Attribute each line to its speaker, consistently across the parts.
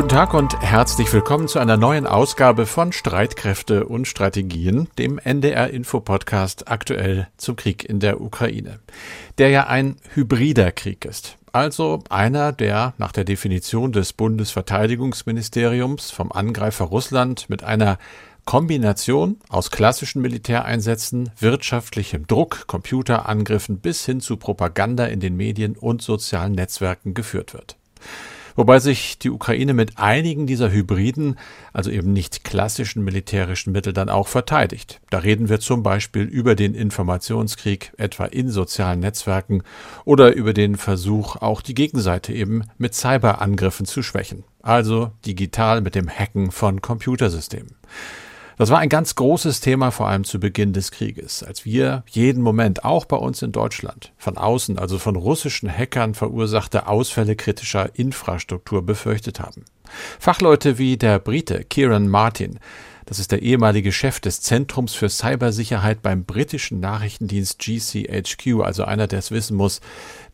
Speaker 1: Guten Tag und herzlich willkommen zu einer neuen Ausgabe von Streitkräfte und Strategien, dem NDR Info Podcast aktuell zum Krieg in der Ukraine, der ja ein hybrider Krieg ist. Also einer, der nach der Definition des Bundesverteidigungsministeriums vom Angreifer Russland mit einer Kombination aus klassischen Militäreinsätzen, wirtschaftlichem Druck, Computerangriffen bis hin zu Propaganda in den Medien und sozialen Netzwerken geführt wird wobei sich die Ukraine mit einigen dieser hybriden, also eben nicht klassischen militärischen Mittel dann auch verteidigt. Da reden wir zum Beispiel über den Informationskrieg, etwa in sozialen Netzwerken, oder über den Versuch, auch die Gegenseite eben mit Cyberangriffen zu schwächen, also digital mit dem Hacken von Computersystemen. Das war ein ganz großes Thema, vor allem zu Beginn des Krieges, als wir jeden Moment, auch bei uns in Deutschland, von außen, also von russischen Hackern verursachte Ausfälle kritischer Infrastruktur befürchtet haben. Fachleute wie der Brite Kieran Martin, das ist der ehemalige Chef des Zentrums für Cybersicherheit beim britischen Nachrichtendienst GCHQ, also einer, der es wissen muss,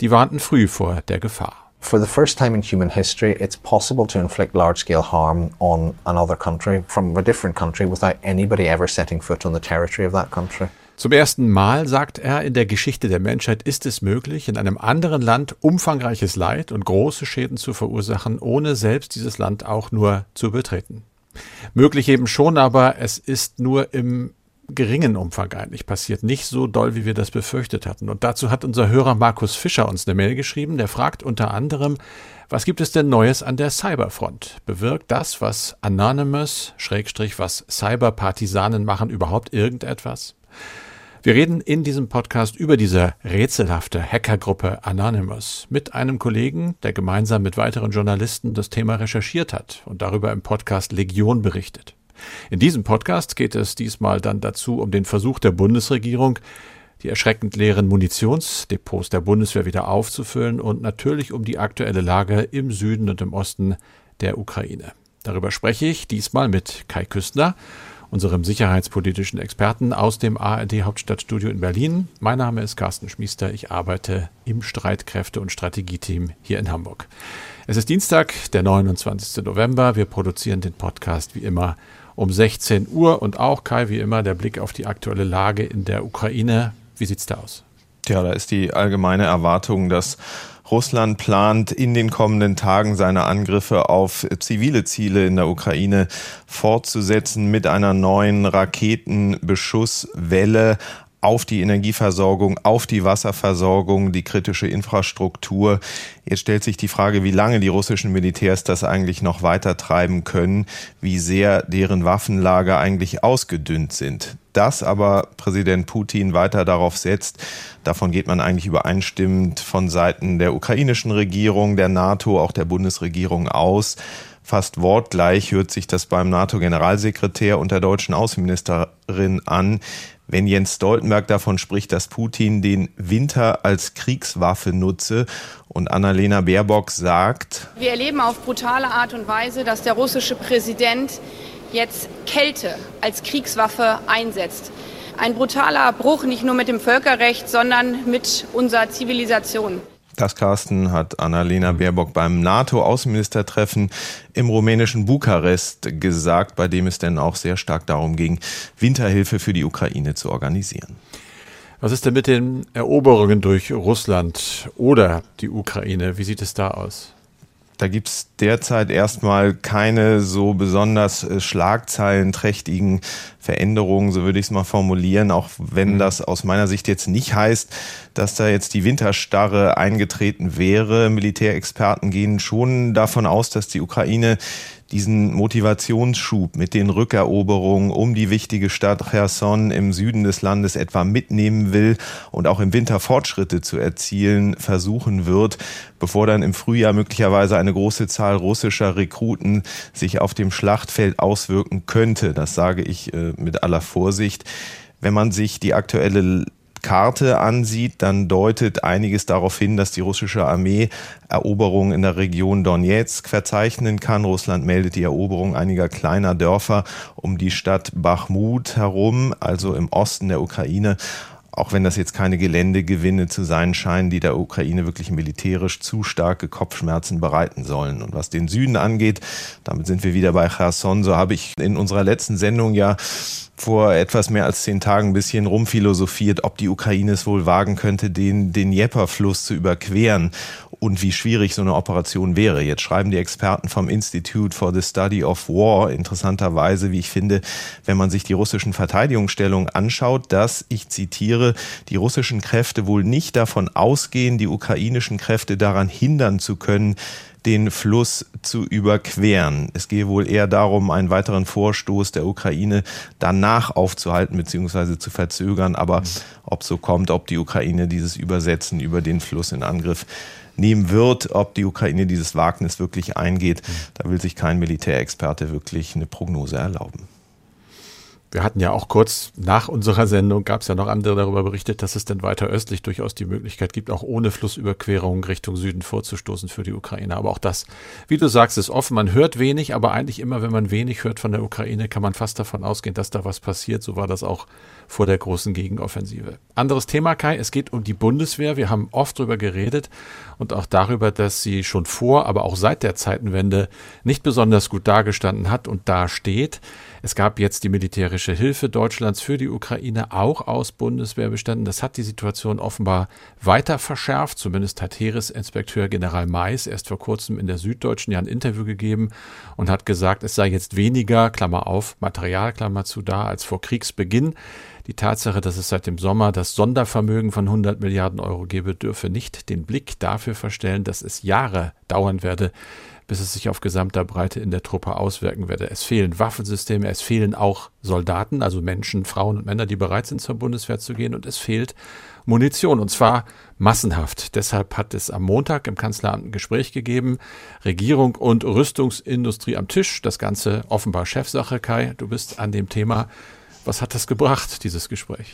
Speaker 1: die warnten früh vor der Gefahr.
Speaker 2: For the first time in human history, it's possible to inflict large scale harm on another country from a different country without anybody ever setting foot on the territory of that country.
Speaker 1: Zum ersten Mal, sagt er, in der Geschichte der Menschheit ist es möglich, in einem anderen Land umfangreiches Leid und große Schäden zu verursachen, ohne selbst dieses Land auch nur zu betreten. Möglich eben schon, aber es ist nur im geringen Umfang eigentlich passiert. Nicht so doll, wie wir das befürchtet hatten. Und dazu hat unser Hörer Markus Fischer uns eine Mail geschrieben. Der fragt unter anderem, was gibt es denn Neues an der Cyberfront? Bewirkt das, was Anonymous, Schrägstrich, was Cyberpartisanen machen, überhaupt irgendetwas? Wir reden in diesem Podcast über diese rätselhafte Hackergruppe Anonymous mit einem Kollegen, der gemeinsam mit weiteren Journalisten das Thema recherchiert hat und darüber im Podcast Legion berichtet. In diesem Podcast geht es diesmal dann dazu um den Versuch der Bundesregierung, die erschreckend leeren Munitionsdepots der Bundeswehr wieder aufzufüllen und natürlich um die aktuelle Lage im Süden und im Osten der Ukraine. Darüber spreche ich diesmal mit Kai Küstner, unserem sicherheitspolitischen Experten aus dem ARD Hauptstadtstudio in Berlin. Mein Name ist Carsten Schmiester. Ich arbeite im Streitkräfte- und Strategieteam hier in Hamburg. Es ist Dienstag, der 29. November. Wir produzieren den Podcast wie immer um 16 Uhr und auch Kai, wie immer, der Blick auf die aktuelle Lage in der Ukraine. Wie sieht's da aus?
Speaker 3: Ja, da ist die allgemeine Erwartung, dass Russland plant, in den kommenden Tagen seine Angriffe auf zivile Ziele in der Ukraine fortzusetzen mit einer neuen Raketenbeschusswelle auf die Energieversorgung, auf die Wasserversorgung, die kritische Infrastruktur. Jetzt stellt sich die Frage, wie lange die russischen Militärs das eigentlich noch weiter treiben können, wie sehr deren Waffenlager eigentlich ausgedünnt sind. Dass aber Präsident Putin weiter darauf setzt, davon geht man eigentlich übereinstimmend von Seiten der ukrainischen Regierung, der NATO, auch der Bundesregierung aus. Fast wortgleich hört sich das beim NATO-Generalsekretär und der deutschen Außenministerin an wenn Jens Stoltenberg davon spricht, dass Putin den Winter als Kriegswaffe nutze und Annalena Baerbock sagt,
Speaker 4: wir erleben auf brutale Art und Weise, dass der russische Präsident jetzt Kälte als Kriegswaffe einsetzt. Ein brutaler Bruch nicht nur mit dem Völkerrecht, sondern mit unserer Zivilisation.
Speaker 3: Das, Carsten, hat Annalena Baerbock beim NATO-Außenministertreffen im rumänischen Bukarest gesagt, bei dem es denn auch sehr stark darum ging, Winterhilfe für die Ukraine zu organisieren.
Speaker 1: Was ist denn mit den Eroberungen durch Russland oder die Ukraine? Wie sieht es da aus?
Speaker 3: Da gibt es derzeit erstmal keine so besonders äh, schlagzeilenträchtigen Veränderungen, so würde ich es mal formulieren, auch wenn mhm. das aus meiner Sicht jetzt nicht heißt, dass da jetzt die Winterstarre eingetreten wäre. Militärexperten gehen schon davon aus, dass die Ukraine diesen Motivationsschub mit den Rückeroberungen um die wichtige Stadt Cherson im Süden des Landes etwa mitnehmen will und auch im Winter Fortschritte zu erzielen versuchen wird, bevor dann im Frühjahr möglicherweise eine große Zahl russischer Rekruten sich auf dem Schlachtfeld auswirken könnte. Das sage ich äh, mit aller Vorsicht. Wenn man sich die aktuelle Karte ansieht, dann deutet einiges darauf hin, dass die russische Armee Eroberungen in der Region Donetsk verzeichnen kann. Russland meldet die Eroberung einiger kleiner Dörfer um die Stadt Bachmut herum, also im Osten der Ukraine. Auch wenn das jetzt keine Geländegewinne zu sein scheinen, die der Ukraine wirklich militärisch zu starke Kopfschmerzen bereiten sollen. Und was den Süden angeht, damit sind wir wieder bei Cherson, so habe ich in unserer letzten Sendung ja vor etwas mehr als zehn Tagen ein bisschen rumphilosophiert, ob die Ukraine es wohl wagen könnte, den, den Dnieper-Fluss zu überqueren und wie schwierig so eine Operation wäre. Jetzt schreiben die Experten vom Institute for the Study of War interessanterweise, wie ich finde, wenn man sich die russischen Verteidigungsstellungen anschaut, dass, ich zitiere, die russischen Kräfte wohl nicht davon ausgehen, die ukrainischen Kräfte daran hindern zu können, den Fluss zu überqueren. Es gehe wohl eher darum, einen weiteren Vorstoß der Ukraine danach aufzuhalten bzw. zu verzögern. Aber ob so kommt, ob die Ukraine dieses Übersetzen über den Fluss in Angriff nehmen wird, ob die Ukraine dieses Wagnis wirklich eingeht, da will sich kein Militärexperte wirklich eine Prognose erlauben.
Speaker 1: Wir hatten ja auch kurz nach unserer Sendung, gab es ja noch andere darüber berichtet, dass es denn weiter östlich durchaus die Möglichkeit gibt, auch ohne Flussüberquerung Richtung Süden vorzustoßen für die Ukraine. Aber auch das, wie du sagst, ist offen. Man hört wenig, aber eigentlich immer, wenn man wenig hört von der Ukraine, kann man fast davon ausgehen, dass da was passiert. So war das auch vor der großen Gegenoffensive. Anderes Thema, Kai, es geht um die Bundeswehr. Wir haben oft darüber geredet und auch darüber, dass sie schon vor, aber auch seit der Zeitenwende nicht besonders gut dargestanden hat und dasteht. Es gab jetzt die militärische Hilfe Deutschlands für die Ukraine auch aus Bundeswehrbeständen. Das hat die Situation offenbar weiter verschärft. Zumindest hat Heeresinspekteur General Mais erst vor kurzem in der Süddeutschen ja ein Interview gegeben und hat gesagt, es sei jetzt weniger, Klammer auf, Material, Klammer zu da, als vor Kriegsbeginn. Die Tatsache, dass es seit dem Sommer das Sondervermögen von 100 Milliarden Euro gebe, dürfe nicht den Blick dafür verstellen, dass es Jahre dauern werde, bis es sich auf gesamter Breite in der Truppe auswirken werde. Es fehlen Waffensysteme, es fehlen auch Soldaten, also Menschen, Frauen und Männer, die bereit sind, zur Bundeswehr zu gehen, und es fehlt Munition, und zwar massenhaft. Deshalb hat es am Montag im Kanzleramt ein Gespräch gegeben, Regierung und Rüstungsindustrie am Tisch, das Ganze offenbar Chefsache, Kai, du bist an dem Thema. Was hat das gebracht, dieses Gespräch?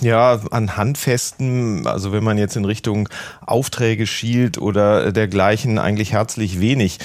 Speaker 3: Ja, an Handfesten, also wenn man jetzt in Richtung Aufträge schielt oder dergleichen, eigentlich herzlich wenig.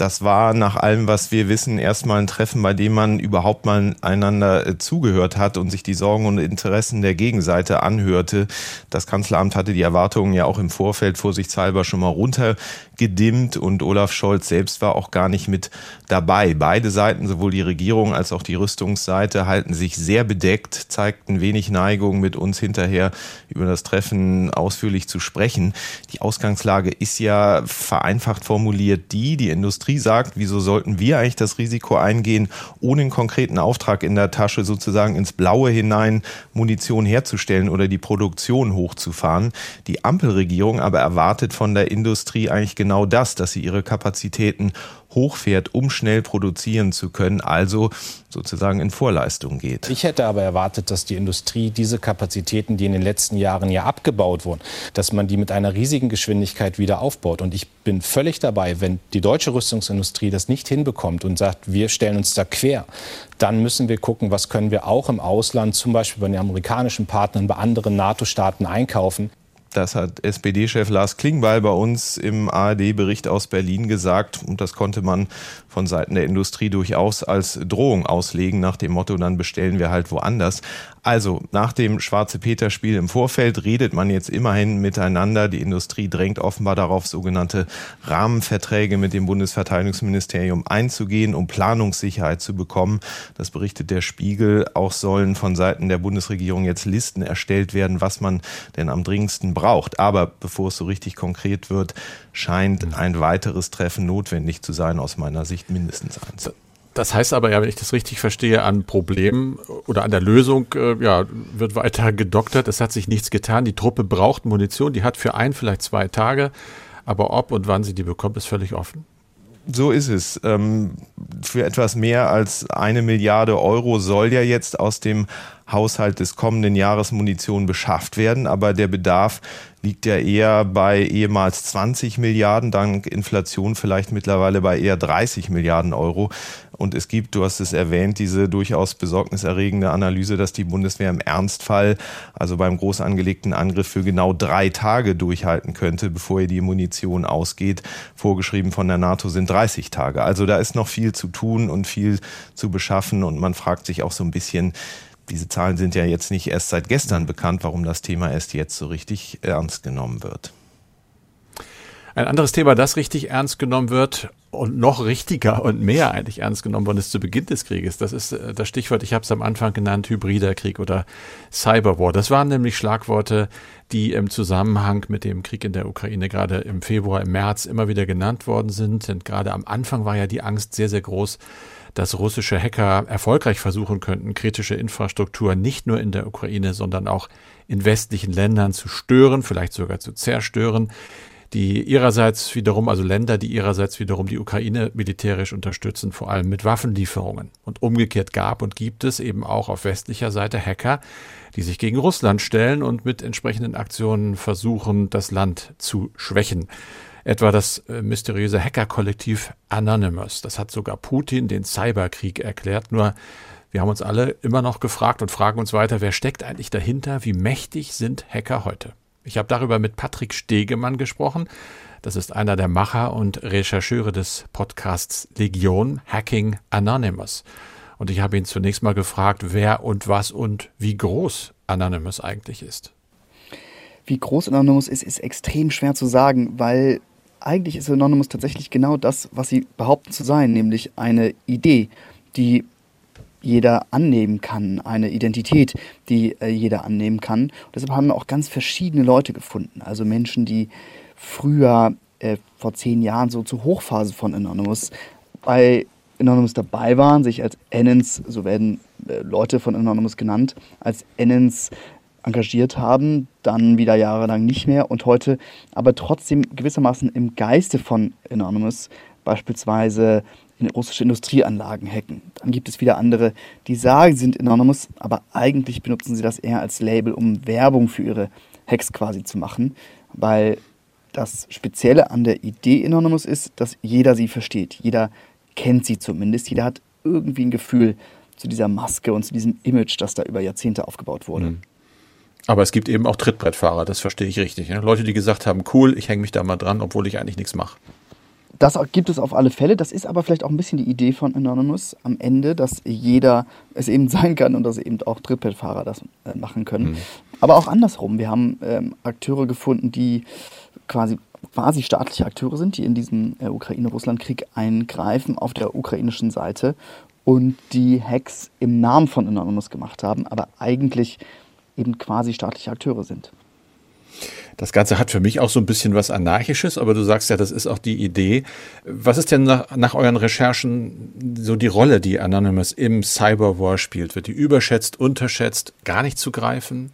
Speaker 3: Das war nach allem, was wir wissen, erstmal ein Treffen, bei dem man überhaupt mal einander äh, zugehört hat und sich die Sorgen und Interessen der Gegenseite anhörte. Das Kanzleramt hatte die Erwartungen ja auch im Vorfeld vorsichtshalber schon mal runtergedimmt und Olaf Scholz selbst war auch gar nicht mit dabei. Beide Seiten, sowohl die Regierung als auch die Rüstungsseite, halten sich sehr bedeckt, zeigten wenig Neigung, mit uns hinterher über das Treffen ausführlich zu sprechen. Die Ausgangslage ist ja vereinfacht formuliert die, die Industrie Industrie sagt, wieso sollten wir eigentlich das Risiko eingehen, ohne einen konkreten Auftrag in der Tasche sozusagen ins Blaue hinein Munition herzustellen oder die Produktion hochzufahren. Die Ampelregierung aber erwartet von der Industrie eigentlich genau das, dass sie ihre Kapazitäten hochfährt, um schnell produzieren zu können, also sozusagen in Vorleistung geht.
Speaker 5: Ich hätte aber erwartet, dass die Industrie diese Kapazitäten, die in den letzten Jahren ja abgebaut wurden, dass man die mit einer riesigen Geschwindigkeit wieder aufbaut. Und ich bin völlig dabei, wenn die deutsche Rüstungsindustrie das nicht hinbekommt und sagt, wir stellen uns da quer, dann müssen wir gucken, was können wir auch im Ausland, zum Beispiel bei den amerikanischen Partnern, bei anderen NATO-Staaten einkaufen.
Speaker 3: Das hat SPD-Chef Lars Klingbeil bei uns im ARD-Bericht aus Berlin gesagt. Und das konnte man von Seiten der Industrie durchaus als Drohung auslegen, nach dem Motto, dann bestellen wir halt woanders. Also nach dem Schwarze Peter-Spiel im Vorfeld redet man jetzt immerhin miteinander. Die Industrie drängt offenbar darauf, sogenannte Rahmenverträge mit dem Bundesverteidigungsministerium einzugehen, um Planungssicherheit zu bekommen. Das berichtet der Spiegel. Auch sollen von Seiten der Bundesregierung jetzt Listen erstellt werden, was man denn am dringendsten braucht. Aber bevor es so richtig konkret wird, scheint ein weiteres Treffen notwendig zu sein, aus meiner Sicht mindestens eins.
Speaker 1: Das heißt aber ja, wenn ich das richtig verstehe, an Problemen oder an der Lösung äh, ja, wird weiter gedoktert. Es hat sich nichts getan. Die Truppe braucht Munition. Die hat für ein, vielleicht zwei Tage. Aber ob und wann sie die bekommt, ist völlig offen.
Speaker 3: So ist es. Ähm, für etwas mehr als eine Milliarde Euro soll ja jetzt aus dem Haushalt des kommenden Jahres Munition beschafft werden, aber der Bedarf liegt ja eher bei ehemals 20 Milliarden, dank Inflation vielleicht mittlerweile bei eher 30 Milliarden Euro. Und es gibt, du hast es erwähnt, diese durchaus besorgniserregende Analyse, dass die Bundeswehr im Ernstfall, also beim groß angelegten Angriff, für genau drei Tage durchhalten könnte, bevor ihr die Munition ausgeht. Vorgeschrieben von der NATO sind 30 Tage. Also da ist noch viel zu tun und viel zu beschaffen. Und man fragt sich auch so ein bisschen, diese Zahlen sind ja jetzt nicht erst seit gestern bekannt, warum das Thema erst jetzt so richtig ernst genommen wird.
Speaker 1: Ein anderes Thema, das richtig ernst genommen wird und noch richtiger und mehr eigentlich ernst genommen worden ist zu Beginn des Krieges, das ist äh, das Stichwort, ich habe es am Anfang genannt, hybrider Krieg oder Cyberwar. Das waren nämlich Schlagworte, die im Zusammenhang mit dem Krieg in der Ukraine gerade im Februar, im März immer wieder genannt worden sind. Und gerade am Anfang war ja die Angst sehr, sehr groß, dass russische Hacker erfolgreich versuchen könnten, kritische Infrastruktur nicht nur in der Ukraine, sondern auch in westlichen Ländern zu stören, vielleicht sogar zu zerstören die ihrerseits wiederum, also Länder, die ihrerseits wiederum die Ukraine militärisch unterstützen, vor allem mit Waffenlieferungen. Und umgekehrt gab und gibt es eben auch auf westlicher Seite Hacker, die sich gegen Russland stellen und mit entsprechenden Aktionen versuchen, das Land zu schwächen. Etwa das äh, mysteriöse Hackerkollektiv Anonymous. Das hat sogar Putin den Cyberkrieg erklärt. Nur wir haben uns alle immer noch gefragt und fragen uns weiter, wer steckt eigentlich dahinter? Wie mächtig sind Hacker heute? Ich habe darüber mit Patrick Stegemann gesprochen. Das ist einer der Macher und Rechercheure des Podcasts Legion Hacking Anonymous. Und ich habe ihn zunächst mal gefragt, wer und was und wie groß Anonymous eigentlich ist.
Speaker 6: Wie groß Anonymous ist, ist extrem schwer zu sagen, weil eigentlich ist Anonymous tatsächlich genau das, was sie behaupten zu sein, nämlich eine Idee, die jeder annehmen kann, eine Identität, die äh, jeder annehmen kann. Und deshalb haben wir auch ganz verschiedene Leute gefunden. Also Menschen, die früher, äh, vor zehn Jahren, so zur Hochphase von Anonymous bei Anonymous dabei waren, sich als Enens, so werden äh, Leute von Anonymous genannt, als Enens engagiert haben, dann wieder jahrelang nicht mehr und heute aber trotzdem gewissermaßen im Geiste von Anonymous beispielsweise in russische Industrieanlagen hacken. Dann gibt es wieder andere, die sagen, sie sind Anonymous, aber eigentlich benutzen sie das eher als Label, um Werbung für ihre Hacks quasi zu machen, weil das Spezielle an der Idee Anonymous ist, dass jeder sie versteht. Jeder kennt sie zumindest. Jeder hat irgendwie ein Gefühl zu dieser Maske und zu diesem Image, das da über Jahrzehnte aufgebaut wurde. Mhm.
Speaker 1: Aber es gibt eben auch Trittbrettfahrer, das verstehe ich richtig. Ne? Leute, die gesagt haben, cool, ich hänge mich da mal dran, obwohl ich eigentlich nichts mache.
Speaker 6: Das gibt es auf alle Fälle. Das ist aber vielleicht auch ein bisschen die Idee von Anonymous am Ende, dass jeder es eben sein kann und dass eben auch Trittbrettfahrer das äh, machen können. Mhm. Aber auch andersrum. Wir haben ähm, Akteure gefunden, die quasi quasi staatliche Akteure sind, die in diesen äh, Ukraine-Russland-Krieg eingreifen auf der ukrainischen Seite und die Hacks im Namen von Anonymous gemacht haben, aber eigentlich eben quasi staatliche Akteure sind.
Speaker 1: Das Ganze hat für mich auch so ein bisschen was Anarchisches, aber du sagst ja, das ist auch die Idee. Was ist denn nach, nach euren Recherchen so die Rolle, die Anonymous im Cyberwar spielt? Wird die überschätzt, unterschätzt, gar nicht zu greifen?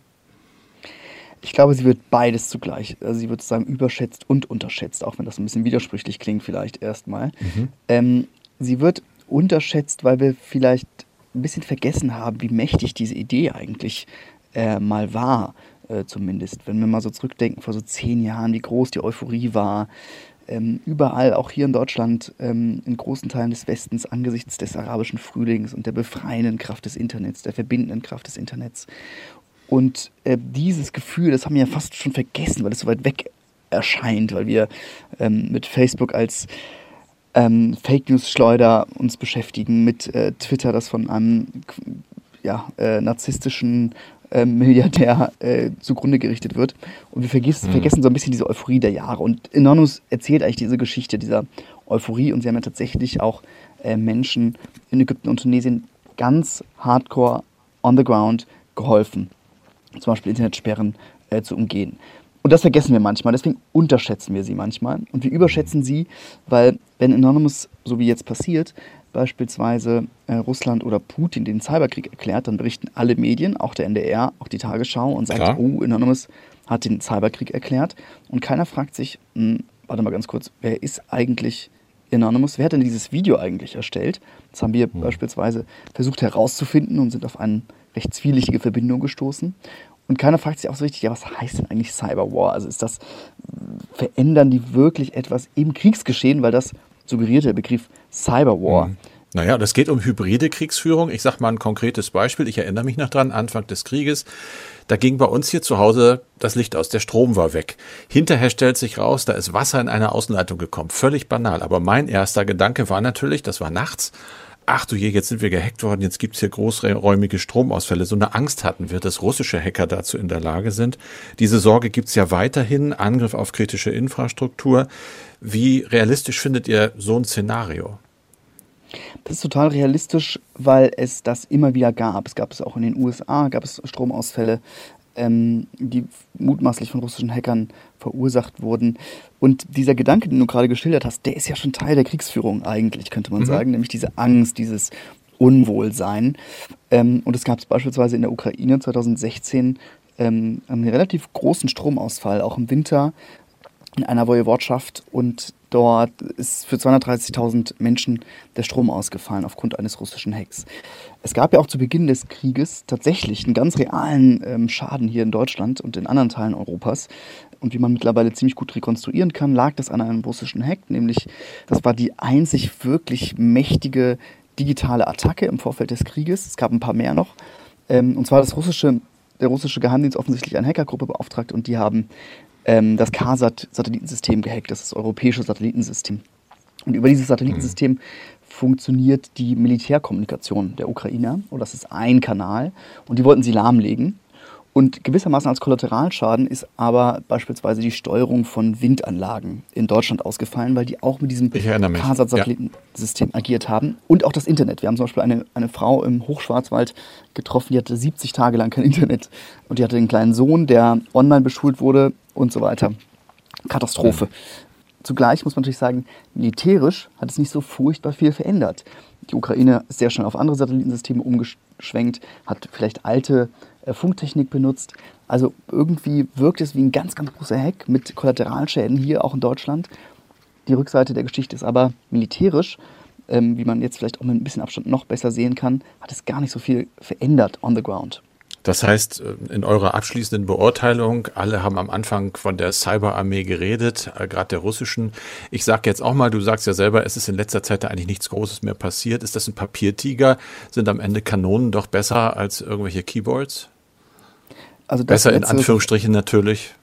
Speaker 6: Ich glaube, sie wird beides zugleich. Also sie wird sagen überschätzt und unterschätzt, auch wenn das ein bisschen widersprüchlich klingt, vielleicht erstmal. Mhm. Ähm, sie wird unterschätzt, weil wir vielleicht ein bisschen vergessen haben, wie mächtig diese Idee eigentlich äh, mal war äh, zumindest. Wenn wir mal so zurückdenken, vor so zehn Jahren, wie groß die Euphorie war, ähm, überall, auch hier in Deutschland, ähm, in großen Teilen des Westens, angesichts des arabischen Frühlings und der befreienden Kraft des Internets, der verbindenden Kraft des Internets. Und äh, dieses Gefühl, das haben wir ja fast schon vergessen, weil es so weit weg erscheint, weil wir ähm, mit Facebook als ähm, Fake News Schleuder uns beschäftigen, mit äh, Twitter, das von einem ja, äh, narzisstischen äh, Milliardär äh, zugrunde gerichtet wird. Und wir vergessen, mhm. vergessen so ein bisschen diese Euphorie der Jahre. Und Anonymous erzählt eigentlich diese Geschichte dieser Euphorie und sie haben ja tatsächlich auch äh, Menschen in Ägypten und Tunesien ganz hardcore on the ground geholfen, zum Beispiel Internetsperren äh, zu umgehen. Und das vergessen wir manchmal, deswegen unterschätzen wir sie manchmal. Und wir überschätzen sie, weil wenn Anonymous, so wie jetzt passiert, beispielsweise äh, Russland oder Putin den Cyberkrieg erklärt, dann berichten alle Medien, auch der NDR, auch die Tagesschau und sagen, Klar. oh, Anonymous hat den Cyberkrieg erklärt. Und keiner fragt sich, mh, hm, warte mal ganz kurz, wer ist eigentlich Anonymous? Wer hat denn dieses Video eigentlich erstellt? Das haben wir hm. beispielsweise versucht herauszufinden und sind auf eine recht zwielichtige Verbindung gestoßen. Und keiner fragt sich auch so richtig, ja, was heißt denn eigentlich Cyberwar? Also ist das, verändern die wirklich etwas im Kriegsgeschehen, weil das suggeriert der Begriff Cyberwar. Mhm.
Speaker 1: Naja, das geht um hybride Kriegsführung. Ich sage mal ein konkretes Beispiel. Ich erinnere mich noch dran, Anfang des Krieges. Da ging bei uns hier zu Hause das Licht aus, der Strom war weg. Hinterher stellt sich raus, da ist Wasser in einer Außenleitung gekommen. Völlig banal. Aber mein erster Gedanke war natürlich, das war nachts, ach du je, jetzt sind wir gehackt worden, jetzt gibt's hier großräumige Stromausfälle. So eine Angst hatten wir, dass russische Hacker dazu in der Lage sind. Diese Sorge gibt's ja weiterhin, Angriff auf kritische Infrastruktur. Wie realistisch findet ihr so ein Szenario?
Speaker 6: Das ist total realistisch, weil es das immer wieder gab. Es gab es auch in den USA, gab es Stromausfälle, ähm, die mutmaßlich von russischen Hackern verursacht wurden. Und dieser Gedanke, den du gerade geschildert hast, der ist ja schon Teil der Kriegsführung eigentlich, könnte man mhm. sagen, nämlich diese Angst, dieses Unwohlsein. Ähm, und es gab es beispielsweise in der Ukraine 2016 ähm, einen relativ großen Stromausfall, auch im Winter in einer Wojewodschaft und dort ist für 230.000 Menschen der Strom ausgefallen aufgrund eines russischen Hacks. Es gab ja auch zu Beginn des Krieges tatsächlich einen ganz realen ähm, Schaden hier in Deutschland und in anderen Teilen Europas. Und wie man mittlerweile ziemlich gut rekonstruieren kann, lag das an einem russischen Hack, nämlich das war die einzig wirklich mächtige digitale Attacke im Vorfeld des Krieges. Es gab ein paar mehr noch. Ähm, und zwar das russische der russische Geheimdienst offensichtlich eine Hackergruppe beauftragt und die haben ähm, das CARSAT-Satellitensystem gehackt, das ist das europäische Satellitensystem. Und über dieses Satellitensystem mhm. funktioniert die Militärkommunikation der Ukrainer. Und das ist ein Kanal. Und die wollten sie lahmlegen. Und gewissermaßen als Kollateralschaden ist aber beispielsweise die Steuerung von Windanlagen in Deutschland ausgefallen, weil die auch mit diesem CASAT-Satellitensystem ja. agiert haben. Und auch das Internet. Wir haben zum Beispiel eine, eine Frau im Hochschwarzwald getroffen, die hatte 70 Tage lang kein Internet. Und die hatte einen kleinen Sohn, der online beschult wurde und so weiter. Katastrophe. Zugleich muss man natürlich sagen, militärisch hat es nicht so furchtbar viel verändert. Die Ukraine ist sehr schnell auf andere Satellitensysteme umgeschwenkt, hat vielleicht alte äh, Funktechnik benutzt. Also irgendwie wirkt es wie ein ganz, ganz großer Hack mit Kollateralschäden hier auch in Deutschland. Die Rückseite der Geschichte ist aber militärisch, ähm, wie man jetzt vielleicht auch mit ein bisschen Abstand noch besser sehen kann, hat es gar nicht so viel verändert on the ground.
Speaker 1: Das heißt, äh, in eurer abschließenden Beurteilung, alle haben am Anfang von der Cyberarmee geredet, äh, gerade der russischen. Ich sage jetzt auch mal, du sagst ja selber, es ist in letzter Zeit da eigentlich nichts Großes mehr passiert. Ist das ein Papiertiger? Sind am Ende Kanonen doch besser als irgendwelche Keyboards? Also besser in Anführungsstrichen natürlich.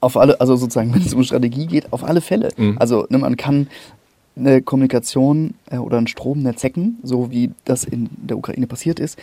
Speaker 6: Auf alle, also sozusagen, wenn es um Strategie geht, auf alle Fälle. Mhm. Also ne, man kann eine Kommunikation äh, oder ein Stromnetz hacken, so wie das in der Ukraine passiert ist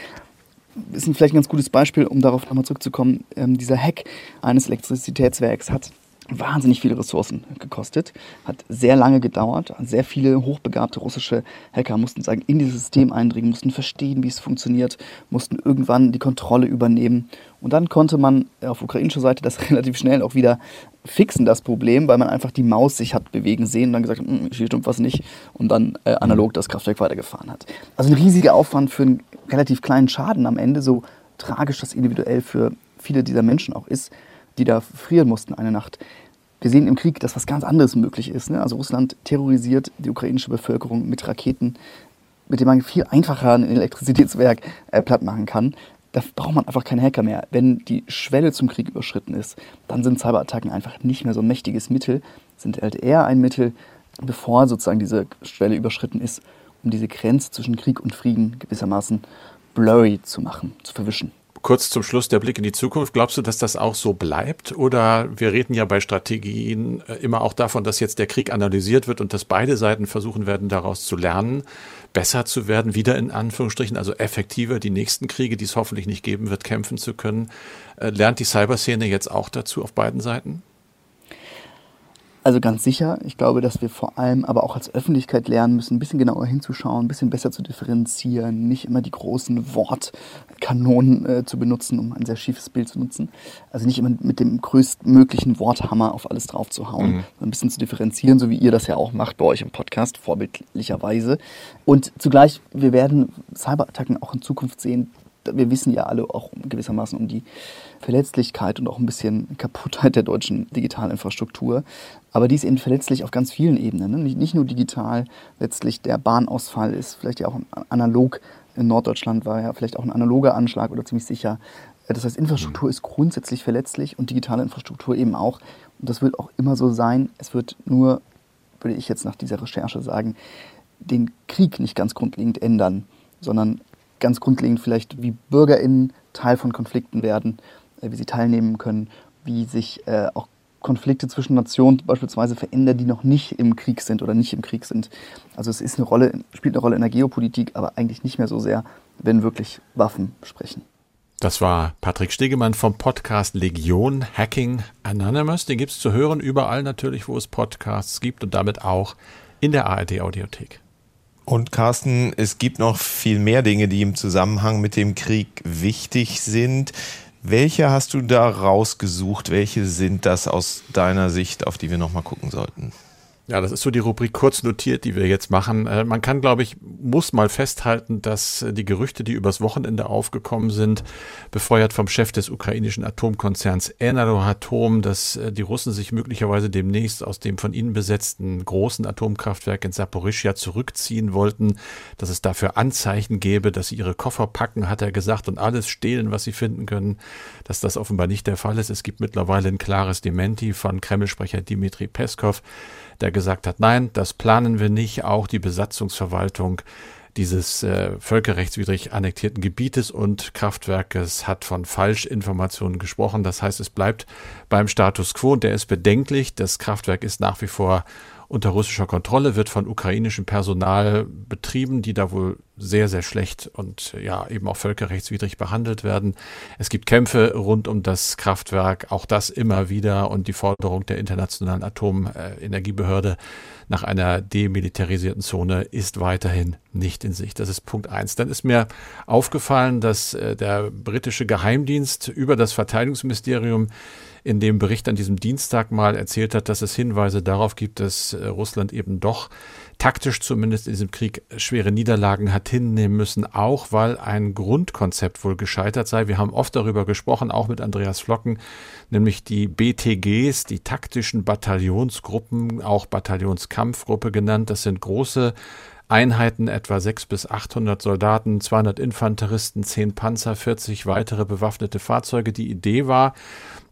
Speaker 6: ist vielleicht ein ganz gutes Beispiel, um darauf nochmal zurückzukommen. Ähm, dieser Hack eines Elektrizitätswerks hat wahnsinnig viele Ressourcen gekostet, hat sehr lange gedauert. Sehr viele hochbegabte russische Hacker mussten sagen, in dieses System eindringen, mussten verstehen, wie es funktioniert, mussten irgendwann die Kontrolle übernehmen. Und dann konnte man auf ukrainischer Seite das relativ schnell auch wieder fixen, das Problem, weil man einfach die Maus sich hat bewegen sehen und dann gesagt hat, hm, hier stimmt was nicht und dann äh, analog das Kraftwerk weitergefahren hat. Also ein riesiger Aufwand für einen relativ kleinen Schaden am Ende, so tragisch das individuell für viele dieser Menschen auch ist, die da frieren mussten eine Nacht. Wir sehen im Krieg, dass was ganz anderes möglich ist. Ne? Also Russland terrorisiert die ukrainische Bevölkerung mit Raketen, mit denen man viel einfacher ein Elektrizitätswerk äh, platt machen kann. Da braucht man einfach keine Hacker mehr. Wenn die Schwelle zum Krieg überschritten ist, dann sind Cyberattacken einfach nicht mehr so ein mächtiges Mittel, sind halt eher ein Mittel, bevor sozusagen diese Schwelle überschritten ist, um diese Grenze zwischen Krieg und Frieden gewissermaßen blurry zu machen, zu verwischen.
Speaker 1: Kurz zum Schluss der Blick in die Zukunft. Glaubst du, dass das auch so bleibt? Oder wir reden ja bei Strategien äh, immer auch davon, dass jetzt der Krieg analysiert wird und dass beide Seiten versuchen werden, daraus zu lernen, besser zu werden, wieder in Anführungsstrichen, also effektiver die nächsten Kriege, die es hoffentlich nicht geben wird, kämpfen zu können. Äh, lernt die Cyberszene jetzt auch dazu auf beiden Seiten?
Speaker 6: Also ganz sicher. Ich glaube, dass wir vor allem aber auch als Öffentlichkeit lernen müssen, ein bisschen genauer hinzuschauen, ein bisschen besser zu differenzieren, nicht immer die großen Wortkanonen äh, zu benutzen, um ein sehr schiefes Bild zu nutzen. Also nicht immer mit dem größtmöglichen Worthammer auf alles drauf zu hauen, mhm. ein bisschen zu differenzieren, so wie ihr das ja auch macht bei euch im Podcast, vorbildlicherweise. Und zugleich, wir werden Cyberattacken auch in Zukunft sehen, wir wissen ja alle auch gewissermaßen um die Verletzlichkeit und auch ein bisschen Kaputtheit der deutschen Digitalinfrastruktur. Aber die ist eben verletzlich auf ganz vielen Ebenen. Ne? Nicht, nicht nur digital, letztlich der Bahnausfall ist vielleicht ja auch analog. In Norddeutschland war ja vielleicht auch ein analoger Anschlag oder ziemlich sicher. Das heißt, Infrastruktur ist grundsätzlich verletzlich und digitale Infrastruktur eben auch. Und das wird auch immer so sein. Es wird nur, würde ich jetzt nach dieser Recherche sagen, den Krieg nicht ganz grundlegend ändern, sondern ganz grundlegend vielleicht, wie BürgerInnen Teil von Konflikten werden, äh, wie sie teilnehmen können, wie sich äh, auch Konflikte zwischen Nationen beispielsweise verändert, die noch nicht im Krieg sind oder nicht im Krieg sind. Also es ist eine Rolle, spielt eine Rolle in der Geopolitik, aber eigentlich nicht mehr so sehr, wenn wirklich Waffen sprechen.
Speaker 1: Das war Patrick Stegemann vom Podcast Legion Hacking Anonymous. Den gibt es zu hören überall natürlich, wo es Podcasts gibt und damit auch in der ARD Audiothek.
Speaker 3: Und Carsten, es gibt noch viel mehr Dinge, die im Zusammenhang mit dem Krieg wichtig sind. Welche hast du da rausgesucht? Welche sind das aus deiner Sicht, auf die wir nochmal gucken sollten?
Speaker 1: Ja, das ist so die Rubrik kurz notiert, die wir jetzt machen. Äh, man kann, glaube ich, muss mal festhalten, dass äh, die Gerüchte, die übers Wochenende aufgekommen sind, befeuert vom Chef des ukrainischen Atomkonzerns Eneroatom, dass äh, die Russen sich möglicherweise demnächst aus dem von ihnen besetzten großen Atomkraftwerk in Saporischia zurückziehen wollten, dass es dafür Anzeichen gäbe, dass sie ihre Koffer packen, hat er gesagt, und alles stehlen, was sie finden können, dass das offenbar nicht der Fall ist. Es gibt mittlerweile ein klares Dementi von Kremlsprecher Dmitri Peskov der gesagt hat, nein, das planen wir nicht. Auch die Besatzungsverwaltung dieses äh, völkerrechtswidrig annektierten Gebietes und Kraftwerkes hat von Falschinformationen gesprochen. Das heißt, es bleibt beim Status quo. Der ist bedenklich. Das Kraftwerk ist nach wie vor unter russischer Kontrolle, wird von ukrainischem Personal betrieben, die da wohl sehr, sehr schlecht und ja eben auch völkerrechtswidrig behandelt werden. Es gibt Kämpfe rund um das Kraftwerk, auch das immer wieder und die Forderung der Internationalen Atomenergiebehörde nach einer demilitarisierten Zone ist weiterhin nicht in Sicht. Das ist Punkt eins. Dann ist mir aufgefallen, dass äh, der britische Geheimdienst über das Verteidigungsministerium in dem Bericht an diesem Dienstag mal erzählt hat, dass es Hinweise darauf gibt, dass äh, Russland eben doch taktisch zumindest in diesem Krieg schwere Niederlagen hat hinnehmen müssen, auch weil ein Grundkonzept wohl gescheitert sei. Wir haben oft darüber gesprochen, auch mit Andreas Flocken, nämlich die BTGs, die taktischen Bataillonsgruppen, auch Bataillonskampfgruppe genannt. Das sind große Einheiten, etwa 600 bis 800 Soldaten, 200 Infanteristen, 10 Panzer, 40 weitere bewaffnete Fahrzeuge. Die Idee war,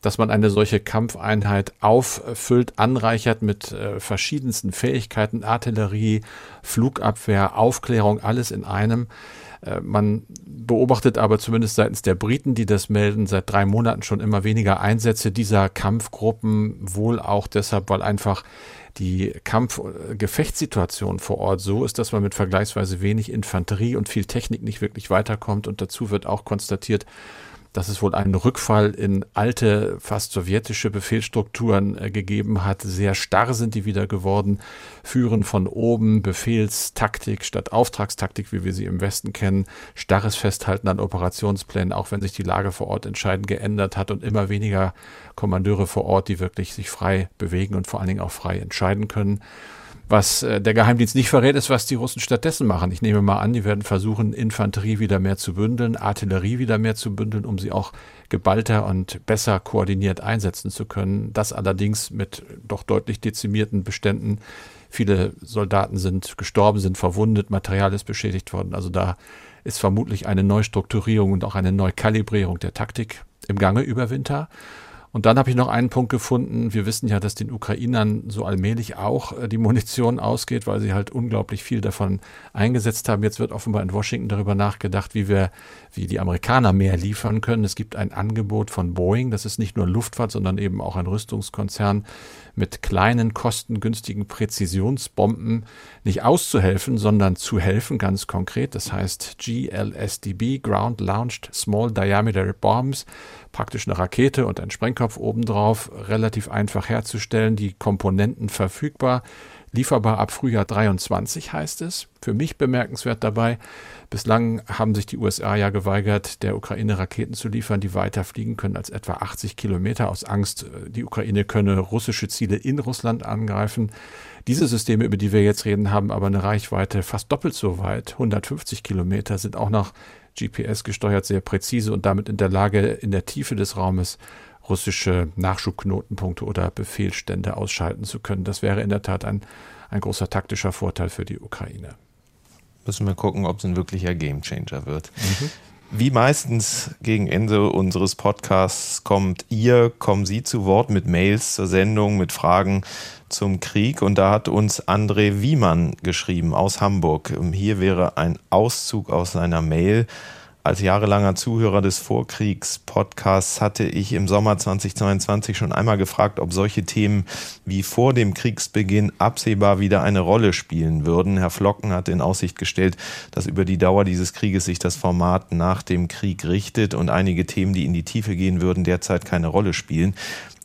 Speaker 1: dass man eine solche Kampfeinheit auffüllt, anreichert mit äh, verschiedensten Fähigkeiten, Artillerie, Flugabwehr, Aufklärung, alles in einem. Äh, man beobachtet aber zumindest seitens der Briten, die das melden, seit drei Monaten schon immer weniger Einsätze dieser Kampfgruppen, wohl auch deshalb, weil einfach die Kampf-Gefechtssituation vor Ort so ist, dass man mit vergleichsweise wenig Infanterie und viel Technik nicht wirklich weiterkommt. Und dazu wird auch konstatiert, dass es wohl einen Rückfall in alte, fast sowjetische Befehlsstrukturen äh, gegeben hat. Sehr starr sind die wieder geworden, führen von oben Befehlstaktik statt Auftragstaktik, wie wir sie im Westen kennen, starres Festhalten an Operationsplänen, auch wenn sich die Lage vor Ort entscheidend geändert hat und immer weniger Kommandeure vor Ort, die wirklich sich frei bewegen und vor allen Dingen auch frei entscheiden können. Was äh, der Geheimdienst nicht verrät, ist, was die Russen stattdessen machen. Ich nehme mal an, die werden versuchen, Infanterie wieder mehr zu bündeln, Artillerie wieder mehr zu bündeln, um sie auch geballter und besser koordiniert einsetzen zu können. Das allerdings mit doch deutlich dezimierten Beständen. Viele Soldaten sind gestorben, sind verwundet, Material ist beschädigt worden. Also da ist vermutlich eine Neustrukturierung und auch eine Neukalibrierung der Taktik im Gange über Winter. Und dann habe ich noch einen Punkt gefunden. Wir wissen ja, dass den Ukrainern so allmählich auch äh, die Munition ausgeht, weil sie halt unglaublich viel davon eingesetzt haben. Jetzt wird offenbar in Washington darüber nachgedacht, wie wir, wie die Amerikaner mehr liefern können. Es gibt ein Angebot von Boeing. Das ist nicht nur Luftfahrt, sondern eben auch ein Rüstungskonzern mit kleinen, kostengünstigen Präzisionsbomben nicht auszuhelfen, sondern zu helfen, ganz konkret. Das heißt GLSDB, Ground Launched Small Diameter Bombs, praktisch eine Rakete und ein Sprengkopf obendrauf, relativ einfach herzustellen, die Komponenten verfügbar, lieferbar ab Frühjahr 23 heißt es. Für mich bemerkenswert dabei, bislang haben sich die USA ja geweigert, der Ukraine Raketen zu liefern, die weiter fliegen können als etwa 80 Kilometer aus Angst, die Ukraine könne russische Ziele in Russland angreifen. Diese Systeme, über die wir jetzt reden, haben aber eine Reichweite fast doppelt so weit, 150 Kilometer, sind auch noch GPS gesteuert, sehr präzise und damit in der Lage, in der Tiefe des Raumes russische Nachschubknotenpunkte oder Befehlsstände ausschalten zu können. Das wäre in der Tat ein, ein großer taktischer Vorteil für die Ukraine.
Speaker 3: Müssen wir gucken, ob es ein wirklicher Gamechanger wird. Mhm. Wie meistens gegen Ende unseres Podcasts kommt ihr, kommen Sie zu Wort mit Mails zur Sendung, mit Fragen zum Krieg. Und da hat uns André Wiemann geschrieben aus Hamburg. Hier wäre ein Auszug aus seiner Mail als jahrelanger Zuhörer des Vorkriegs-Podcasts hatte ich im Sommer 2022 schon einmal gefragt, ob solche Themen wie vor dem Kriegsbeginn absehbar wieder eine Rolle spielen würden. Herr Flocken hat in Aussicht gestellt, dass über die Dauer dieses Krieges sich das Format nach dem Krieg richtet und einige Themen, die in die Tiefe gehen würden, derzeit keine Rolle spielen.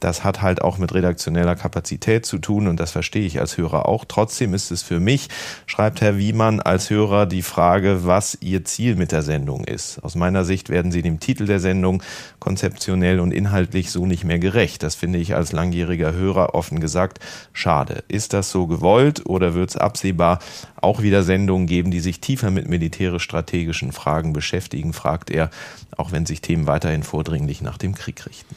Speaker 3: Das hat halt auch mit redaktioneller Kapazität zu tun und das verstehe ich als Hörer auch. Trotzdem ist es für mich, schreibt Herr Wiemann als Hörer, die Frage, was Ihr Ziel mit der Sendung ist. Aus meiner Sicht werden Sie dem Titel der Sendung konzeptionell und inhaltlich so nicht mehr gerecht. Das finde ich als langjähriger Hörer offen gesagt schade. Ist das so gewollt oder wird es absehbar auch wieder Sendungen geben, die sich tiefer mit militärisch-strategischen Fragen beschäftigen, fragt er, auch wenn sich Themen weiterhin vordringlich nach dem Krieg richten.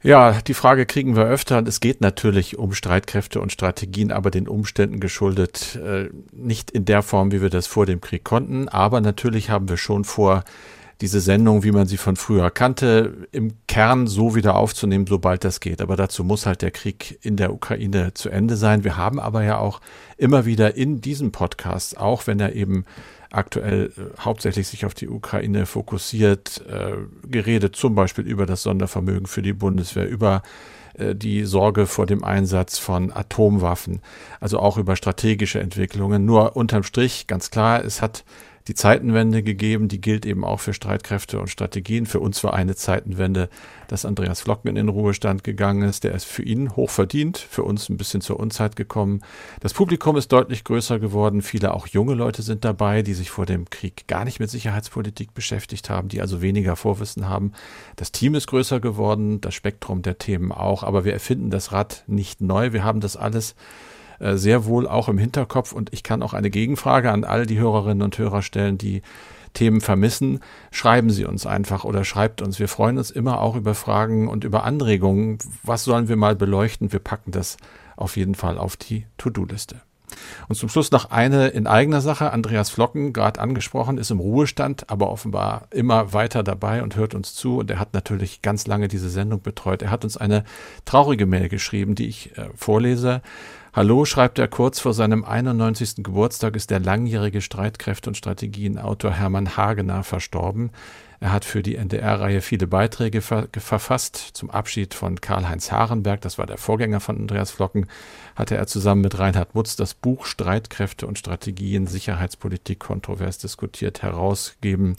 Speaker 1: Ja, die Frage kriegen wir öfter es geht natürlich um Streitkräfte und Strategien, aber den Umständen geschuldet, äh, nicht in der Form, wie wir das vor dem Krieg konnten. Aber natürlich haben wir schon vor, diese Sendung, wie man sie von früher kannte, im Kern so wieder aufzunehmen, sobald das geht. Aber dazu muss halt der Krieg in der Ukraine zu Ende sein. Wir haben aber ja auch immer wieder in diesem Podcast, auch wenn er eben aktuell äh, hauptsächlich sich auf die Ukraine fokussiert, äh, geredet, zum Beispiel über das Sondervermögen für die Bundeswehr, über äh, die Sorge vor dem Einsatz von Atomwaffen, also auch über strategische Entwicklungen. Nur unterm Strich ganz klar, es hat die Zeitenwende gegeben, die gilt eben auch für Streitkräfte und Strategien. Für uns war eine Zeitenwende, dass Andreas Flocken in den Ruhestand gegangen ist. Der ist für ihn hoch verdient, für uns ein bisschen zur Unzeit gekommen. Das Publikum ist deutlich größer geworden. Viele auch junge Leute sind dabei, die sich vor dem Krieg gar nicht mit Sicherheitspolitik beschäftigt haben, die also weniger Vorwissen haben. Das Team ist größer geworden, das Spektrum der Themen auch, aber wir erfinden das Rad nicht neu. Wir haben das alles äh, sehr wohl auch im Hinterkopf. Und ich kann auch eine Gegenfrage an all die Hörerinnen und Hörer stellen, die Themen vermissen, schreiben Sie uns einfach oder schreibt uns. Wir freuen uns immer auch über Fragen und über Anregungen. Was sollen wir mal beleuchten? Wir packen das auf jeden Fall auf die To-Do-Liste. Und zum Schluss noch eine in eigener Sache. Andreas Flocken, gerade angesprochen, ist im Ruhestand, aber offenbar immer weiter dabei und hört uns zu. Und er hat natürlich ganz lange diese Sendung betreut. Er hat uns eine traurige Mail geschrieben, die ich äh, vorlese. Hallo, schreibt er kurz vor seinem 91. Geburtstag, ist der langjährige Streitkräfte- und Strategienautor Hermann Hagener verstorben. Er hat für die NDR-Reihe viele Beiträge ver verfasst. Zum Abschied von Karl-Heinz Harenberg, das war der Vorgänger von Andreas Flocken, hatte er zusammen mit Reinhard Mutz das Buch Streitkräfte und Strategien Sicherheitspolitik kontrovers diskutiert herausgegeben.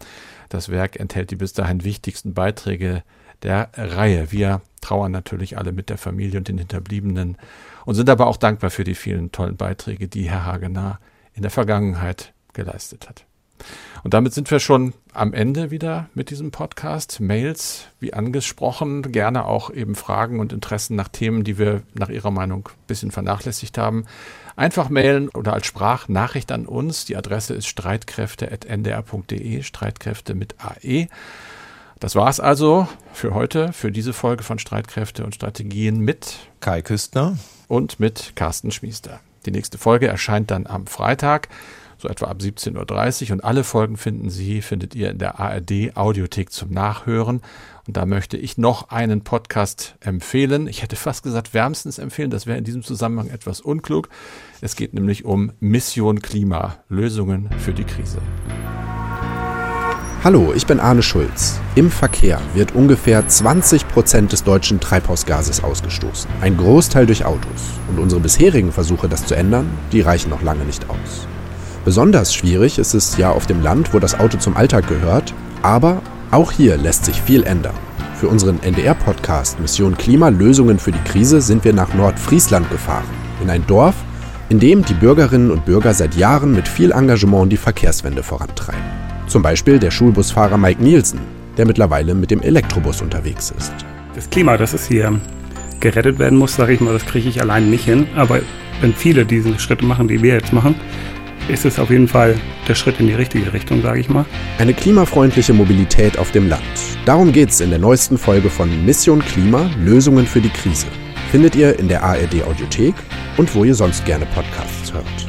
Speaker 1: Das Werk enthält die bis dahin wichtigsten Beiträge der Reihe. Wir trauern natürlich alle mit der Familie und den Hinterbliebenen und sind aber auch dankbar für die vielen tollen Beiträge, die Herr Hagener in der Vergangenheit geleistet hat. Und damit sind wir schon am Ende wieder mit diesem Podcast. Mails, wie angesprochen, gerne auch eben Fragen und Interessen nach Themen, die wir nach Ihrer Meinung ein bisschen vernachlässigt haben. Einfach mailen oder als Sprachnachricht an uns. Die Adresse ist streitkräfte.ndr.de, Streitkräfte mit AE. Das war's also für heute, für diese Folge von Streitkräfte und Strategien mit
Speaker 3: Kai Küstner
Speaker 1: und mit Carsten Schmiester. Die nächste Folge erscheint dann am Freitag, so etwa ab 17.30 Uhr und alle Folgen finden Sie, findet ihr in der ARD Audiothek zum Nachhören. Und da möchte ich noch einen Podcast empfehlen. Ich hätte fast gesagt wärmstens empfehlen, das wäre in diesem Zusammenhang etwas unklug. Es geht nämlich um Mission Klima, Lösungen für die Krise.
Speaker 7: Hallo, ich bin Arne Schulz. Im Verkehr wird ungefähr 20 Prozent des deutschen Treibhausgases ausgestoßen. Ein Großteil durch Autos. Und unsere bisherigen Versuche, das zu ändern, die reichen noch lange nicht aus. Besonders schwierig ist es ja auf dem Land, wo das Auto zum Alltag gehört. Aber auch hier lässt sich viel ändern. Für unseren NDR-Podcast Mission Klima Lösungen für die Krise sind wir nach Nordfriesland gefahren. In ein Dorf, in dem die Bürgerinnen und Bürger seit Jahren mit viel Engagement die Verkehrswende vorantreiben. Zum Beispiel der Schulbusfahrer Mike Nielsen, der mittlerweile mit dem Elektrobus unterwegs ist.
Speaker 8: Das Klima, das es hier gerettet werden muss, sage ich mal, das kriege ich alleine nicht hin. Aber wenn viele diese Schritte machen, die wir jetzt machen, ist es auf jeden Fall der Schritt in die richtige Richtung, sage ich mal.
Speaker 7: Eine klimafreundliche Mobilität auf dem Land. Darum geht es in der neuesten Folge von Mission Klima Lösungen für die Krise. Findet ihr in der ARD Audiothek und wo ihr sonst gerne Podcasts hört.